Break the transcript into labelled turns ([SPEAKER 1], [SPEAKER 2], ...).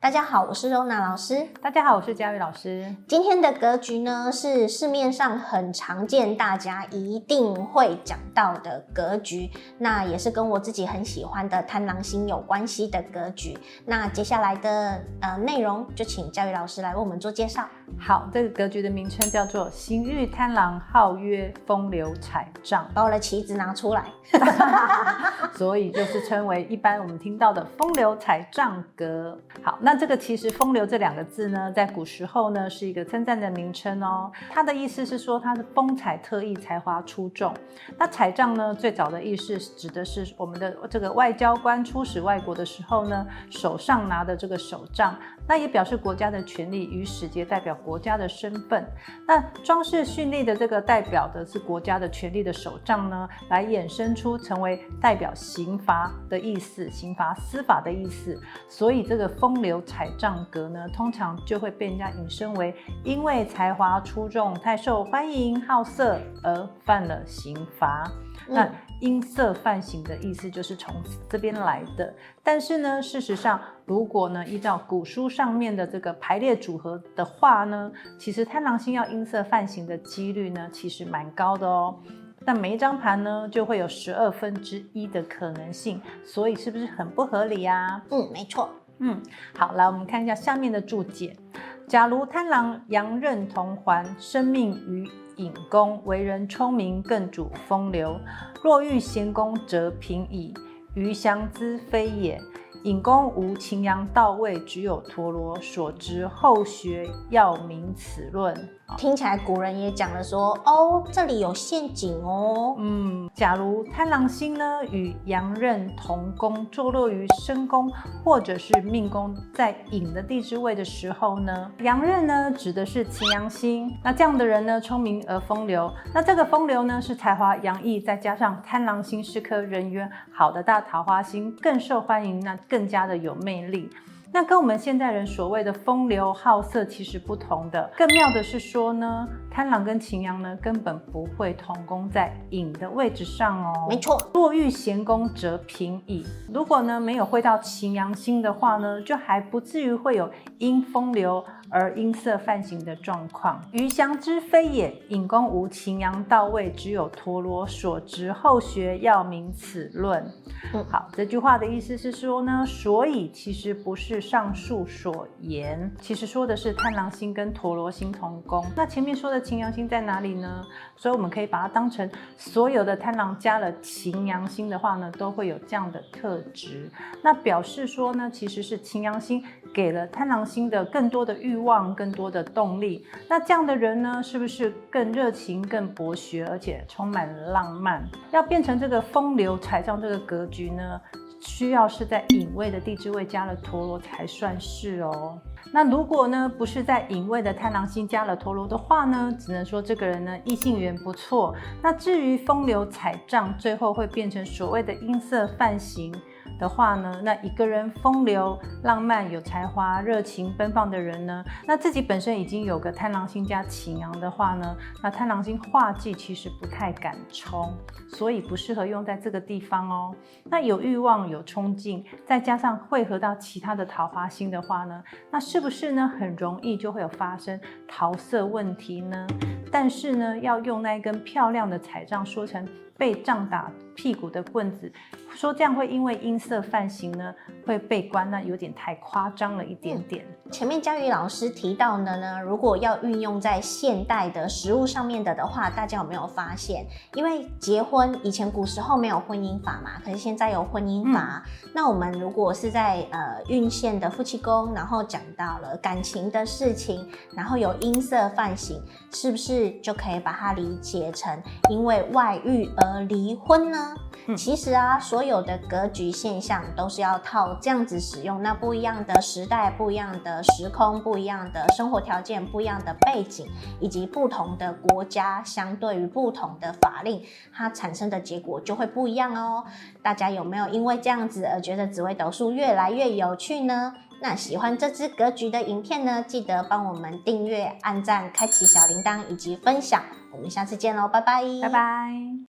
[SPEAKER 1] 大家好，我是柔娜老师。
[SPEAKER 2] 大家好，我是佳宇老师。
[SPEAKER 1] 今天的格局呢，是市面上很常见，大家一定会讲到的格局。那也是跟我自己很喜欢的贪狼星有关系的格局。那接下来的呃内容，就请佳宇老师来为我们做介绍。
[SPEAKER 2] 好，这个格局的名称叫做刑日贪狼，号曰风流彩帐。
[SPEAKER 1] 把我的棋子拿出来，
[SPEAKER 2] 所以就是称为一般我们听到的风流彩帐格。好。那那这个其实“风流”这两个字呢，在古时候呢是一个称赞的名称哦。它的意思是说它是风采特异、才华出众。那彩账呢，最早的意思指的是我们的这个外交官出使外国的时候呢，手上拿的这个手杖，那也表示国家的权力与使节代表国家的身份。那装饰绚丽的这个代表的是国家的权力的手杖呢，来衍生出成为代表刑罚的意思，刑罚司法的意思。所以这个风流。彩杖格呢，通常就会被人家引申为因为才华出众、太受欢迎、好色而犯了刑罚。那因色犯刑的意思就是从这边来的。但是呢，事实上，如果呢依照古书上面的这个排列组合的话呢，其实贪狼星要音色犯刑的几率呢，其实蛮高的哦。那每一张盘呢，就会有十二分之一的可能性，所以是不是很不合理呀？
[SPEAKER 1] 嗯，没错。
[SPEAKER 2] 嗯，好，来我们看一下下面的注解。假如贪狼阳刃同环，生命于隐公，为人聪明，更主风流。若遇闲宫，则平矣。余祥之非也。寅宫无擎羊到位，只有陀罗，所知后学要明此论。
[SPEAKER 1] 听起来古人也讲了说，哦，这里有陷阱哦。
[SPEAKER 2] 嗯，假如贪狼星呢与羊刃同宫，坐落于身宫或者是命宫，在引的地支位的时候呢，羊刃呢指的是擎羊星。那这样的人呢，聪明而风流。那这个风流呢，是才华洋溢，再加上贪狼星是颗人缘好的大桃花星，更受欢迎，那更加的有魅力。那跟我们现代人所谓的风流好色其实不同的，更妙的是说呢，贪狼跟擎羊呢根本不会同宫在寅的位置上哦。
[SPEAKER 1] 没错，
[SPEAKER 2] 若遇闲宫则平矣。如果呢没有会到擎羊星的话呢，就还不至于会有因风流而因色犯行的状况。余祥之非也，寅宫无擎羊到位，只有陀罗所值后学要明此论。嗯，好，这句话的意思是说呢，所以其实不是。上述所言，其实说的是贪狼星跟陀罗星同宫。那前面说的擎羊星在哪里呢？所以我们可以把它当成所有的贪狼加了擎羊星的话呢，都会有这样的特质。那表示说呢，其实是擎羊星给了贪狼星的更多的欲望，更多的动力。那这样的人呢，是不是更热情、更博学，而且充满浪漫？要变成这个风流彩账这个格局呢？需要是在隐位的地支位加了陀螺才算是哦。那如果呢不是在隐位的太狼星加了陀螺的话呢，只能说这个人呢异性缘不错。那至于风流彩账，最后会变成所谓的音色泛形。的话呢，那一个人风流、浪漫、有才华、热情奔放的人呢，那自己本身已经有个贪狼星加擎羊的话呢，那贪狼星化忌其实不太敢冲，所以不适合用在这个地方哦。那有欲望、有冲劲，再加上汇合到其他的桃花星的话呢，那是不是呢很容易就会有发生桃色问题呢？但是呢，要用那一根漂亮的彩杖说成被杖打屁股的棍子，说这样会因为音色犯刑呢，会被关，那有点太夸张了一点点。
[SPEAKER 1] 嗯、前面佳宇老师提到的呢，如果要运用在现代的食物上面的的话，大家有没有发现？因为结婚以前古时候没有婚姻法嘛，可是现在有婚姻法。嗯、那我们如果是在呃运线的夫妻宫，然后讲到了感情的事情，然后有音色犯刑，是不是就可以把它理解成因为外遇而离婚呢？嗯、其实啊，所有的格局现象都是要套这样子使用。那不一样的时代、不一样的时空、不一样的生活条件、不一样的背景，以及不同的国家，相对于不同的法令，它产生的结果就会不一样哦。大家有没有因为这样子而觉得紫微斗数越来越有趣呢？那喜欢这支格局的影片呢，记得帮我们订阅、按赞、开启小铃铛以及分享。我们下次见喽，拜拜，
[SPEAKER 2] 拜拜。